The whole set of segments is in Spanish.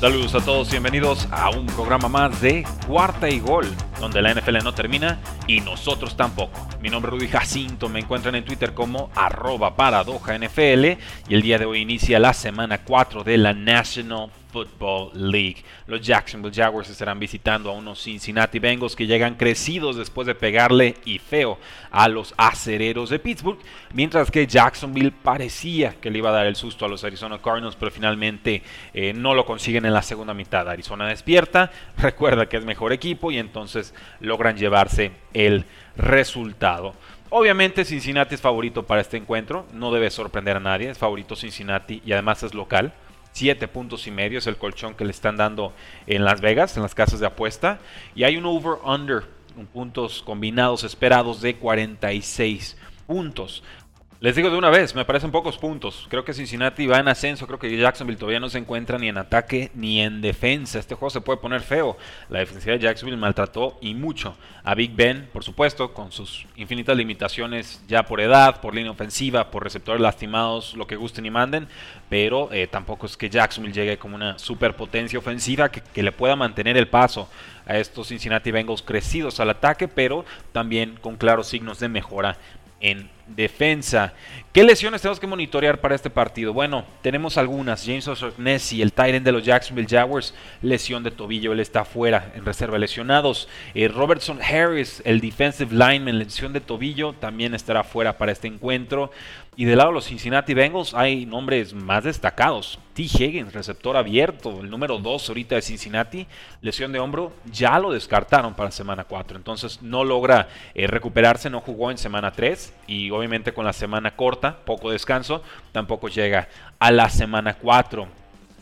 Saludos a todos, bienvenidos a un programa más de Cuarta y Gol, donde la NFL no termina y nosotros tampoco. Mi nombre es Rudy Jacinto, me encuentran en Twitter como arroba paradoja NFL y el día de hoy inicia la semana 4 de la National Football League. Los Jacksonville Jaguars estarán visitando a unos Cincinnati Bengals que llegan crecidos después de pegarle y feo a los acereros de Pittsburgh, mientras que Jacksonville parecía que le iba a dar el susto a los Arizona Cardinals, pero finalmente eh, no lo consiguen en la segunda mitad. Arizona despierta, recuerda que es mejor equipo y entonces logran llevarse el resultado. Obviamente Cincinnati es favorito para este encuentro, no debe sorprender a nadie, es favorito Cincinnati y además es local. 7 puntos y medio es el colchón que le están dando en Las Vegas, en las casas de apuesta. Y hay un over-under, puntos combinados esperados de 46 puntos. Les digo de una vez, me parecen pocos puntos. Creo que Cincinnati va en ascenso, creo que Jacksonville todavía no se encuentra ni en ataque ni en defensa. Este juego se puede poner feo. La defensiva de Jacksonville maltrató y mucho a Big Ben, por supuesto, con sus infinitas limitaciones ya por edad, por línea ofensiva, por receptores lastimados, lo que gusten y manden. Pero eh, tampoco es que Jacksonville llegue como una superpotencia ofensiva que, que le pueda mantener el paso a estos Cincinnati Bengals crecidos al ataque, pero también con claros signos de mejora en defensa. ¿Qué lesiones tenemos que monitorear para este partido? Bueno, tenemos algunas. James O'Shaughnessy, el tight de los Jacksonville Jaguars, lesión de tobillo, él está fuera en reserva lesionados. Eh, Robertson Harris, el defensive lineman, lesión de tobillo, también estará fuera para este encuentro. Y del lado de los Cincinnati Bengals hay nombres más destacados. T. Higgins, receptor abierto, el número 2 ahorita de Cincinnati, lesión de hombro, ya lo descartaron para semana 4. Entonces no logra eh, recuperarse, no jugó en semana 3 y obviamente con la semana corta, poco descanso, tampoco llega a la semana 4.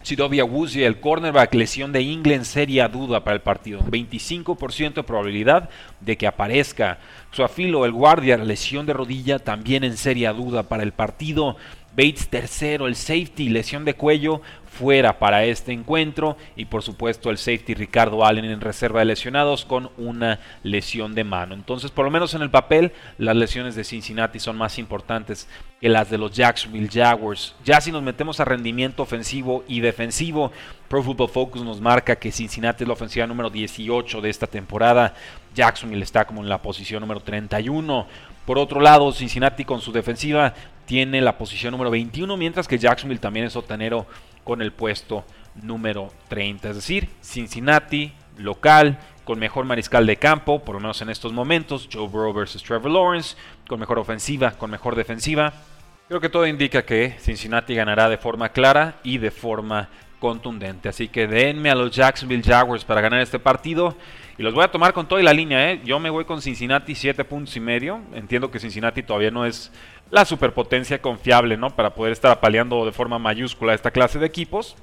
Chidovia Woozy, el cornerback, lesión de England, seria duda para el partido. 25% de probabilidad de que aparezca. Suafilo, el guardia, lesión de rodilla, también en seria duda para el partido. Bates tercero, el safety, lesión de cuello, fuera para este encuentro y por supuesto el safety Ricardo Allen en reserva de lesionados con una lesión de mano. Entonces, por lo menos en el papel, las lesiones de Cincinnati son más importantes que las de los Jacksonville Jaguars. Ya si nos metemos a rendimiento ofensivo y defensivo, Pro Football Focus nos marca que Cincinnati es la ofensiva número 18 de esta temporada. Jacksonville está como en la posición número 31. Por otro lado, Cincinnati con su defensiva tiene la posición número 21, mientras que Jacksonville también es sotanero con el puesto número 30. Es decir, Cincinnati, local, con mejor mariscal de campo, por lo menos en estos momentos, Joe Burrow versus Trevor Lawrence, con mejor ofensiva, con mejor defensiva. Creo que todo indica que Cincinnati ganará de forma clara y de forma contundente. Así que denme a los Jacksonville Jaguars para ganar este partido. Y los voy a tomar con toda la línea. ¿eh? Yo me voy con Cincinnati 7 puntos y medio. Entiendo que Cincinnati todavía no es la superpotencia confiable, ¿no? Para poder estar apaleando de forma mayúscula esta clase de equipos.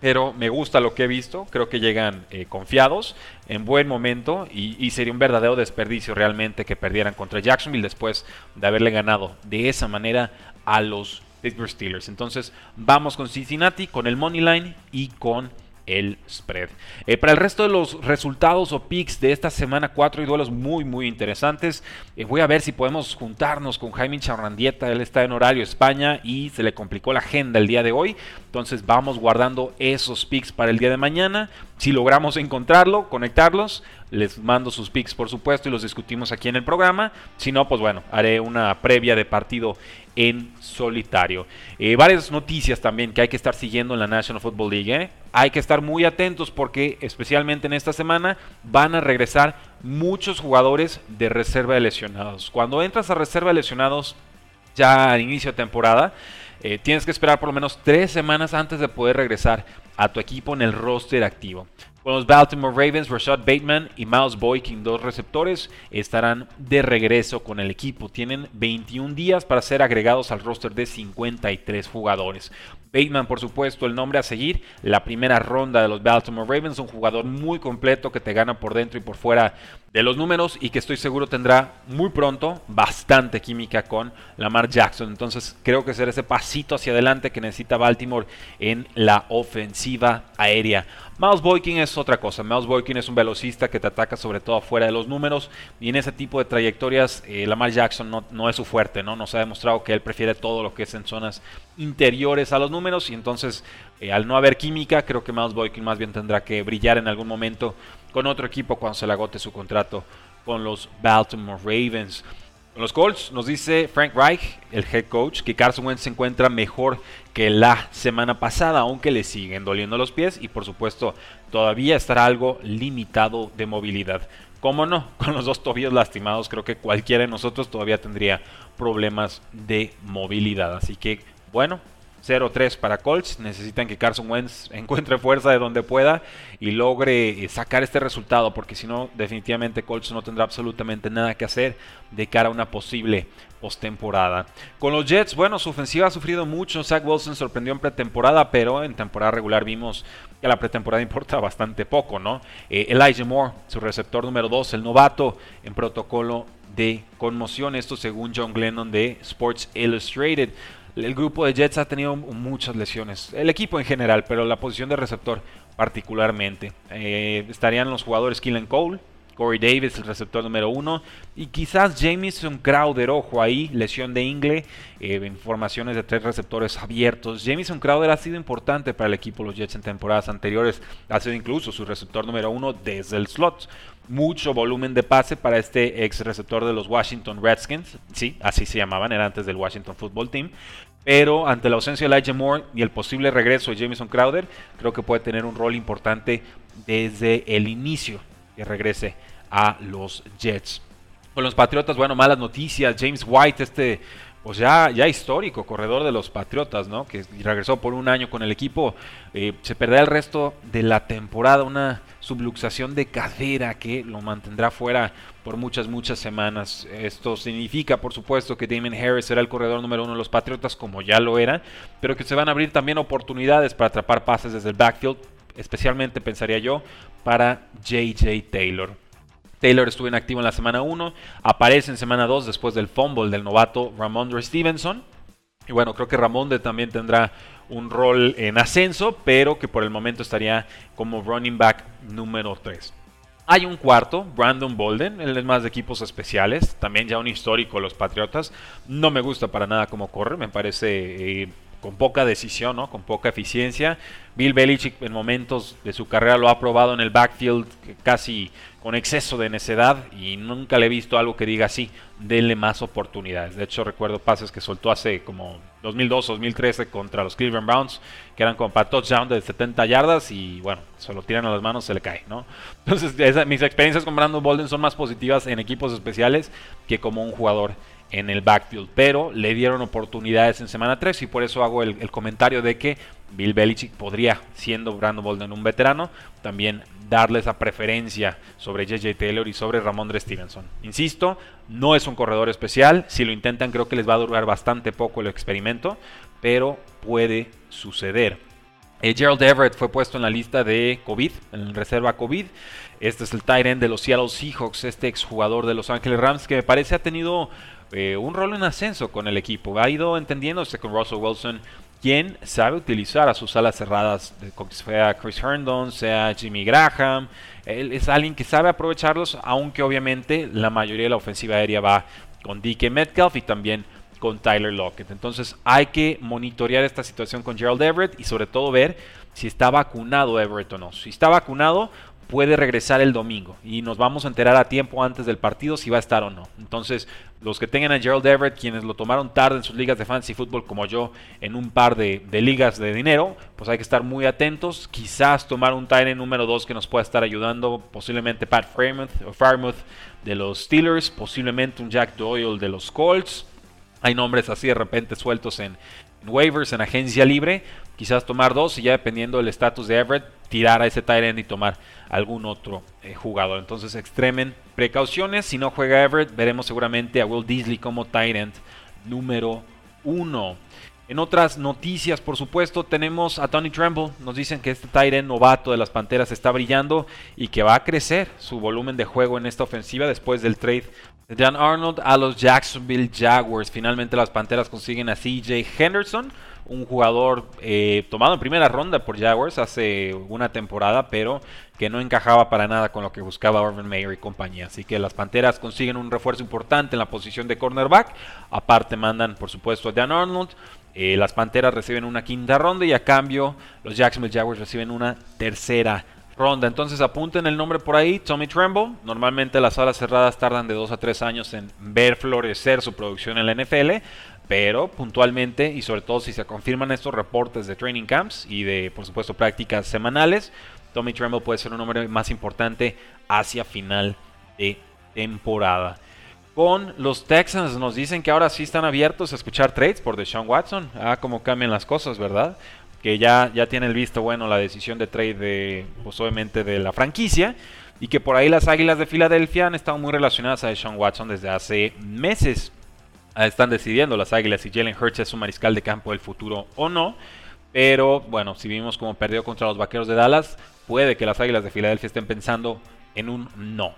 Pero me gusta lo que he visto, creo que llegan eh, confiados, en buen momento, y, sería un verdadero desperdicio realmente que perdieran contra Jacksonville después de haberle ganado de esa manera a los Pittsburgh Steelers. Entonces vamos con Cincinnati, con el Money Line y con el spread. Eh, para el resto de los resultados o picks de esta semana, cuatro y duelos muy, muy interesantes. Eh, voy a ver si podemos juntarnos con Jaime Charrandieta. Él está en horario España y se le complicó la agenda el día de hoy. Entonces vamos guardando esos picks para el día de mañana. Si logramos encontrarlo, conectarlos, les mando sus picks por supuesto y los discutimos aquí en el programa. Si no, pues bueno, haré una previa de partido en solitario. Eh, varias noticias también que hay que estar siguiendo en la National Football League. ¿eh? Hay que estar muy atentos porque especialmente en esta semana van a regresar muchos jugadores de reserva de lesionados. Cuando entras a reserva de lesionados ya al inicio de temporada, eh, tienes que esperar por lo menos tres semanas antes de poder regresar a tu equipo en el roster activo. Con los Baltimore Ravens, Rashad Bateman y Miles Boykin, dos receptores, estarán de regreso con el equipo. Tienen 21 días para ser agregados al roster de 53 jugadores. Bateman, por supuesto, el nombre a seguir. La primera ronda de los Baltimore Ravens, un jugador muy completo que te gana por dentro y por fuera de los números y que estoy seguro tendrá muy pronto bastante química con Lamar Jackson. Entonces creo que será ese pasito hacia adelante que necesita Baltimore en la ofensiva aérea. Miles Boykin es otra cosa. Miles Boykin es un velocista que te ataca sobre todo fuera de los números y en ese tipo de trayectorias eh, Lamar Jackson no, no, es su fuerte, ¿no? Nos ha demostrado que él prefiere todo lo que es en zonas interiores a los números y entonces eh, al no haber química creo que Miles Boykin más bien tendrá que brillar en algún momento con otro equipo cuando se le agote su contrato con los Baltimore Ravens. Con los Colts nos dice Frank Reich, el head coach, que Carson Wentz se encuentra mejor que la semana pasada, aunque le siguen doliendo los pies y por supuesto todavía estará algo limitado de movilidad. ¿Cómo no? Con los dos tobillos lastimados creo que cualquiera de nosotros todavía tendría problemas de movilidad. Así que bueno, 0-3 para Colts. Necesitan que Carson Wentz encuentre fuerza de donde pueda y logre eh, sacar este resultado, porque si no, definitivamente Colts no tendrá absolutamente nada que hacer de cara a una posible postemporada. Con los Jets, bueno, su ofensiva ha sufrido mucho. Zach Wilson sorprendió en pretemporada, pero en temporada regular vimos que la pretemporada importa bastante poco, ¿no? Eh, Elijah Moore, su receptor número 2, el novato en protocolo de conmoción. Esto según John Glennon de Sports Illustrated. El grupo de Jets ha tenido muchas lesiones. El equipo en general, pero la posición de receptor particularmente. Eh, estarían los jugadores Killen Cole, Corey Davis, el receptor número uno, y quizás Jamison Crowder, ojo ahí, lesión de Ingle, eh, informaciones de tres receptores abiertos. Jamison Crowder ha sido importante para el equipo de los Jets en temporadas anteriores, ha sido incluso su receptor número uno desde el slot. Mucho volumen de pase para este ex receptor de los Washington Redskins, sí, así se llamaban, era antes del Washington Football Team, pero ante la ausencia de Elijah Moore y el posible regreso de Jamison Crowder, creo que puede tener un rol importante desde el inicio que regrese a los Jets. Con los Patriotas, bueno, malas noticias. James White, este, pues ya, ya histórico corredor de los Patriotas, ¿no? Que regresó por un año con el equipo. Eh, se perderá el resto de la temporada. Una subluxación de cadera que lo mantendrá fuera por muchas, muchas semanas. Esto significa, por supuesto, que Damon Harris será el corredor número uno de los Patriotas, como ya lo era, pero que se van a abrir también oportunidades para atrapar pases desde el backfield, especialmente pensaría yo, para JJ Taylor. Taylor estuvo inactivo en la semana 1, aparece en semana 2 después del fumble del novato Ramondre Stevenson. Y bueno, creo que Ramondre también tendrá un rol en ascenso, pero que por el momento estaría como running back número 3. Hay un cuarto, Brandon Bolden, él es más de equipos especiales, también ya un histórico los Patriotas. No me gusta para nada cómo corre, me parece eh, con poca decisión, ¿no? con poca eficiencia. Bill Belichick en momentos de su carrera lo ha probado en el backfield casi con exceso de necedad y nunca le he visto algo que diga así, denle más oportunidades. De hecho recuerdo pases que soltó hace como 2002, 2013 contra los Cleveland Browns, que eran como para touchdown de 70 yardas y bueno, se lo tiran a las manos, se le cae, ¿no? Entonces mis experiencias con Brandon Bolden son más positivas en equipos especiales que como un jugador en el backfield, pero le dieron oportunidades en semana 3 y por eso hago el, comentario de que Bill Belichick podría, siendo Brandon Bolden un veterano, también darle esa preferencia sobre JJ Taylor y sobre Ramondre Stevenson. Insisto, no es un corredor especial, si lo intentan creo que les va a durar bastante poco el experimento, pero puede suceder. Eh, Gerald Everett fue puesto en la lista de COVID, en reserva COVID. Este es el tight de los Seattle Seahawks, este exjugador de Los Angeles Rams que me parece ha tenido un rol en ascenso con el equipo. Ha ido entendiéndose con Russell Wilson, quien sabe utilizar a sus alas cerradas, sea Chris Herndon, sea Jimmy Graham. Él es alguien que sabe aprovecharlos, aunque obviamente la mayoría de la ofensiva aérea va con DK Metcalf y también con Tyler Lockett. Entonces hay que monitorear esta situación con Gerald Everett y sobre todo ver si está vacunado Everett o no. Si está vacunado, puede regresar el domingo y nos vamos a enterar a tiempo antes del partido si va a estar o no. Entonces, los que tengan a Gerald Everett, quienes lo tomaron tarde en sus ligas de fantasy fútbol como yo en un par de, ligas de dinero, pues hay que estar muy atentos. Quizás tomar un tight número 2 que nos pueda estar ayudando, posiblemente Pat Fremouth o Farmouth de los Steelers, posiblemente un Jack Doyle de los Colts. Hay nombres así de repente sueltos en, waivers, en agencia libre, quizás tomar dos y ya dependiendo del estatus de Everett, tirar a ese end y tomar algún otro eh, jugador. Entonces extremen precauciones. Si no juega Everett, veremos seguramente a Will Disley como end número uno. En otras noticias, por supuesto, tenemos a Tony Tremble. Nos dicen que este Tyrant novato de las Panteras está brillando y que va a crecer su volumen de juego en esta ofensiva después del trade de Dan Arnold a los Jacksonville Jaguars. Finalmente las Panteras consiguen a CJ Henderson, un jugador eh, tomado en primera ronda por Jaguars hace una temporada, pero que no encajaba para nada con lo que buscaba Urban Meyer y compañía. Así que las Panteras consiguen un refuerzo importante en la posición de cornerback. Aparte mandan, por supuesto, a Dan Arnold. Eh, las Panteras reciben una quinta ronda y a cambio los Jacksonville Jaguars reciben una tercera ronda. Entonces apunten el nombre por ahí, Tommy Tremble. Normalmente las salas cerradas tardan de 2 a 3 años en ver florecer su producción en la NFL, pero puntualmente y sobre todo si se confirman estos reportes de training camps y de, por supuesto, prácticas semanales, Tommy Tremble puede ser un nombre más importante hacia final de temporada. Con los Texans nos dicen que ahora sí están abiertos a escuchar trades por Deshaun Watson. Ah, cómo cambian las cosas, ¿verdad? Que ya, ya tiene el visto bueno la decisión de trade de, pues obviamente de la franquicia. Y que por ahí las Águilas de Filadelfia han estado muy relacionadas a Deshaun Watson desde hace meses. Ah, están decidiendo las Águilas si Jalen Hurts es su mariscal de campo del futuro o no. Pero bueno, si vimos cómo perdió contra los Vaqueros de Dallas, puede que las Águilas de Filadelfia estén pensando en un no.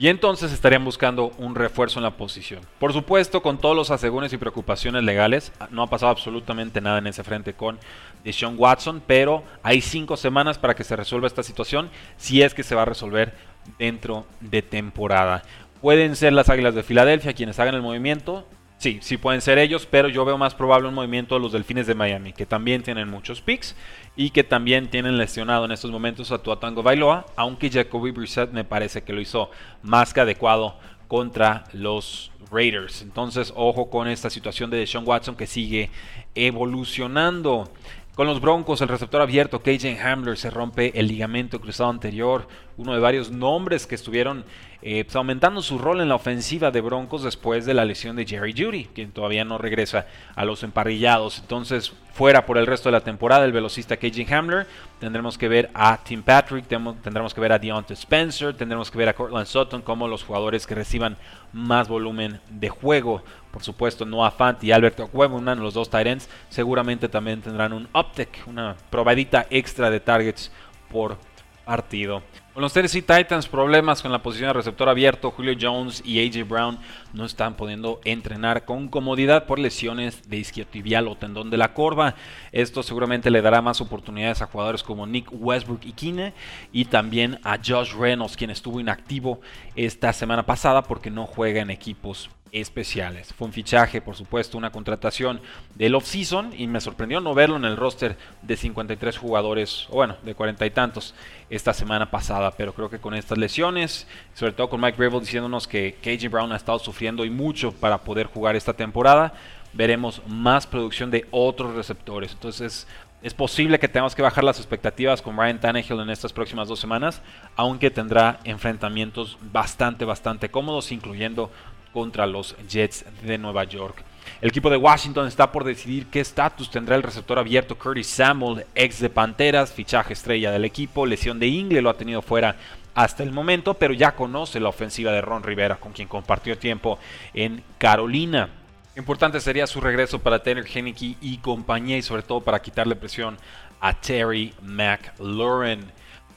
Y entonces estarían buscando un refuerzo en la posición. Por supuesto, con todos los asegúnes y preocupaciones legales, no ha pasado absolutamente nada en ese frente con Deshaun Watson, pero hay cinco semanas para que se resuelva esta situación, si es que se va a resolver dentro de temporada. Pueden ser las Águilas de Filadelfia quienes hagan el movimiento, Sí, sí pueden ser ellos, pero yo veo más probable un movimiento de los Delfines de Miami, que también tienen muchos picks y que también tienen lesionado en estos momentos a Tuatango Bailoa, aunque Jacoby Brissett me parece que lo hizo más que adecuado contra los Raiders. Entonces, ojo con esta situación de Deshaun Watson que sigue evolucionando. Con los Broncos, el receptor abierto, KJ Hamler, se rompe el ligamento cruzado anterior, uno de varios nombres que estuvieron eh, pues, aumentando su rol en la ofensiva de Broncos después de la lesión de Jerry Judy, quien todavía no regresa a los emparrillados. Entonces, fuera por el resto de la temporada, el velocista KJ Hamler. Tendremos que ver a Tim Patrick, tendremos que ver a Deontay Spencer, tendremos que ver a Cortland Sutton como los jugadores que reciban más volumen de juego. Por supuesto, Noah Fant y Albert Okwebunam, los dos Tyrants, seguramente también tendrán un uptick, una probadita extra de targets por partido. Con los Tennessee Titans, problemas con la posición de receptor abierto, Julio Jones y AJ Brown no están pudiendo entrenar con comodidad por lesiones de isquiotibial o tendón de la corva. Esto seguramente le dará más oportunidades a jugadores como Nick Westbrook y Kine y también a Josh Reynolds, quien estuvo inactivo esta semana pasada porque no juega en equipos especiales. Fue un fichaje, por supuesto, una contratación del off-season y me sorprendió no verlo en el roster de 53 jugadores, o bueno, de 40 y tantos esta semana pasada, pero creo que con estas lesiones, sobre todo con Mike Gravel diciéndonos que KJ Brown ha estado sufriendo y mucho para poder jugar esta temporada, veremos más producción de otros receptores. Entonces, es posible que tengamos que bajar las expectativas con Ryan Tannehill en estas próximas dos semanas, aunque tendrá enfrentamientos bastante, bastante cómodos, incluyendo contra los Jets de Nueva York. El equipo de Washington está por decidir qué estatus tendrá el receptor abierto Curtis Samuel, ex de Panteras, fichaje estrella del equipo, lesión de Ingle, lo ha tenido fuera hasta el momento, pero ya conoce la ofensiva de Ron Rivera, con quien compartió tiempo en Carolina. Importante sería su regreso para Taylor Henneke y compañía, y sobre todo para quitarle presión a Terry McLaurin.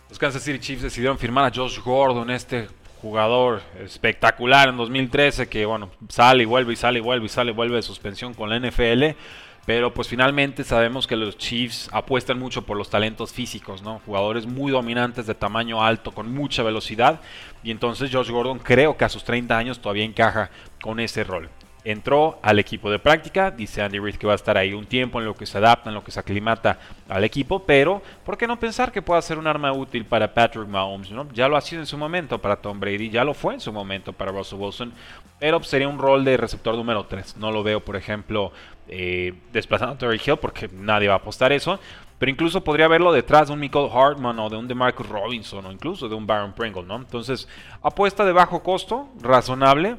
Los Kansas City Chiefs decidieron firmar a Josh Gordon, este jugador espectacular en 2013 que bueno, sale y vuelve y sale y vuelve y sale y vuelve de suspensión con la NFL. Pero pues finalmente sabemos que los Chiefs apuestan mucho por los talentos físicos, ¿no? Jugadores muy dominantes de tamaño alto, con mucha velocidad. Y entonces Josh Gordon creo que a sus 30 años todavía encaja con ese rol entró al equipo de práctica. Dice Andy Reid que va a estar ahí un tiempo en lo que se adapta, en lo que se aclimata al equipo. Pero, ¿por qué no pensar que pueda ser un arma útil para Patrick Mahomes? ¿no? Ya lo ha sido en su momento para Tom Brady, ya lo fue en su momento para Russell Wilson. Pero sería un rol de receptor número 3. No lo veo, por ejemplo, eh, desplazando a Terry Hill porque nadie va a apostar eso. Pero incluso podría verlo detrás de un Michael Hartman o de un DeMarcus Robinson o incluso de un Baron Pringle, ¿no? Entonces, apuesta de bajo costo, razonable,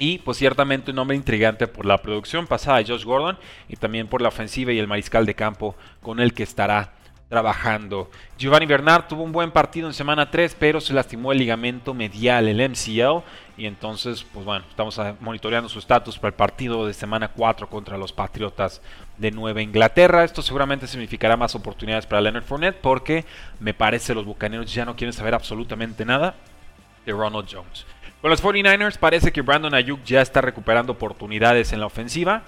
Y pues ciertamente un nombre intrigante por la producción pasada de Josh Gordon y también por la ofensiva y el mariscal de campo con el que estará trabajando. Giovanni Bernard tuvo un buen partido en semana 3, pero se lastimó el ligamento medial, el MCL, y entonces, pues bueno, estamos monitoreando su estatus para el partido de semana 4 contra los Patriotas de Nueva Inglaterra. Esto seguramente significará más oportunidades para Leonard Fournette, porque me parece los Bucaneros ya no quieren saber absolutamente nada de Ronald Jones. Con los 49ers parece que Brandon Ayuk ya está recuperando oportunidades en la ofensiva.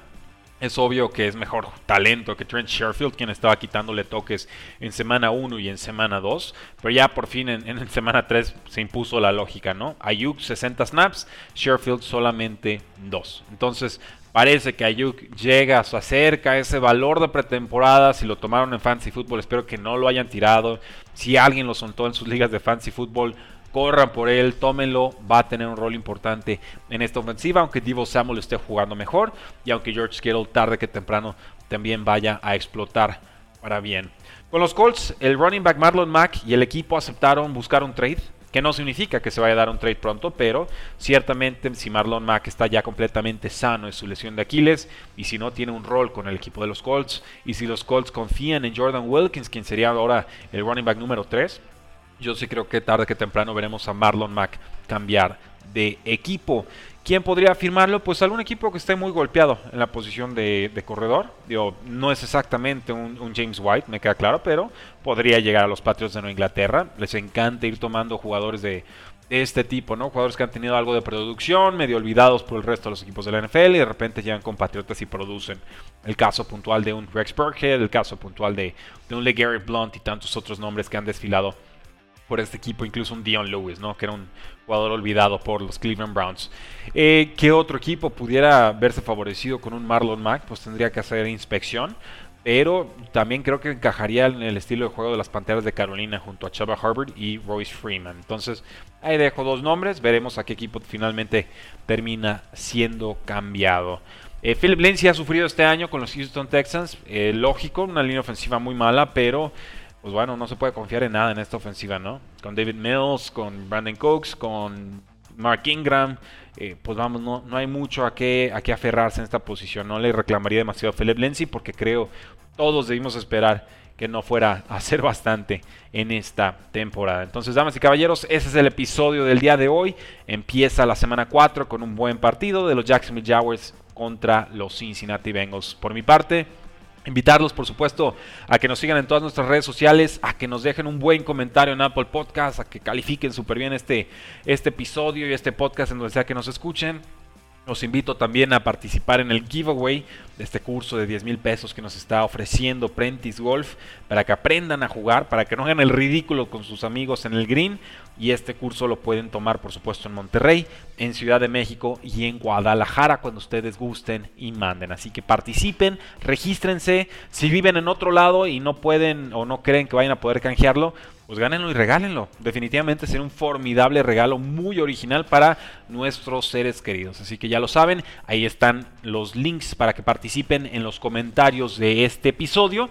Es obvio que es mejor talento que Trent Sherfield, quien estaba quitándole toques en semana 1 y en semana 2. Pero ya por fin en, semana 3 se impuso la lógica, ¿no? Ayuk 60 snaps, Sherfield solamente 2. Entonces parece que Ayuk llega, se acerca ese valor de pretemporada. Si lo tomaron en Fantasy Football, espero que no lo hayan tirado. Si alguien lo soltó en sus ligas de Fantasy Football, corran por él, tómenlo, va a tener un rol importante en esta ofensiva, aunque Divo Samuel esté jugando mejor y aunque George Kittle tarde que temprano también vaya a explotar para bien. Con los Colts, el running back Marlon Mack y el equipo aceptaron buscar un trade, que no significa que se vaya a dar un trade pronto, pero ciertamente si Marlon Mack está ya completamente sano de su lesión de Aquiles y si no tiene un rol con el equipo de los Colts y si los Colts confían en Jordan Wilkins, quien sería ahora el running back número 3, yo sí creo que tarde que temprano veremos a Marlon Mack cambiar de equipo. ¿Quién podría firmarlo? Pues algún equipo que esté muy golpeado en la posición de, corredor. Digo, no es exactamente un, James White, me queda claro, pero podría llegar a los Patriots de Nueva Inglaterra. Les encanta ir tomando jugadores de, este tipo, ¿no? Jugadores que han tenido algo de producción, medio olvidados por el resto de los equipos de la NFL y de repente llegan con Patriotas y producen. El caso puntual de un Rex Burkhead, el caso puntual de, un LeGarrette Blunt y tantos otros nombres que han desfilado por este equipo, incluso un Dion Lewis, ¿no? que era un jugador olvidado por los Cleveland Browns. Eh, ¿Qué otro equipo pudiera verse favorecido con un Marlon Mack? Pues tendría que hacer inspección. Pero también creo que encajaría en el estilo de juego de las Panteras de Carolina junto a Chava Harvard y Royce Freeman. Entonces, ahí dejo dos nombres. Veremos a qué equipo finalmente termina siendo cambiado. Eh, Philip Lindsay ha sufrido este año con los Houston Texans. Eh, lógico, una línea ofensiva muy mala, pero pues bueno, no se puede confiar en nada en esta ofensiva, ¿no? Con David Mills, con Brandon Cooks, con Mark Ingram, eh, pues vamos, no, hay mucho a qué, a qué aferrarse en esta posición. No le reclamaría demasiado a Philip Lindsay porque creo todos debimos esperar que no fuera a hacer bastante en esta temporada. Entonces, damas y caballeros, ese es el episodio del día de hoy. Empieza la semana 4 con un buen partido de los Jacksonville Jaguars contra los Cincinnati Bengals. Por mi parte, Invitarlos, por supuesto, a que nos sigan en todas nuestras redes sociales, a que nos dejen un buen comentario en Apple Podcast, a que califiquen súper bien este, este episodio y este podcast en donde sea que nos escuchen. Los invito también a participar en el giveaway de este curso de 10 mil pesos que nos está ofreciendo Prentice Golf para que aprendan a jugar, para que no hagan el ridículo con sus amigos en el green. Y este curso lo pueden tomar, por supuesto, en Monterrey, en Ciudad de México y en Guadalajara cuando ustedes gusten y manden. Así que participen, regístrense. Si viven en otro lado y no pueden o no creen que vayan a poder canjearlo, pues gánenlo y regálenlo. Definitivamente será un formidable regalo muy original para nuestros seres queridos. Así que ya lo saben, ahí están los links para que participen en los comentarios de este episodio.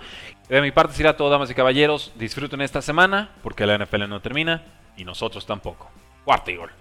De mi parte será todo, damas y caballeros. Disfruten esta semana porque la NFL no termina y nosotros tampoco. Cuarta y gol.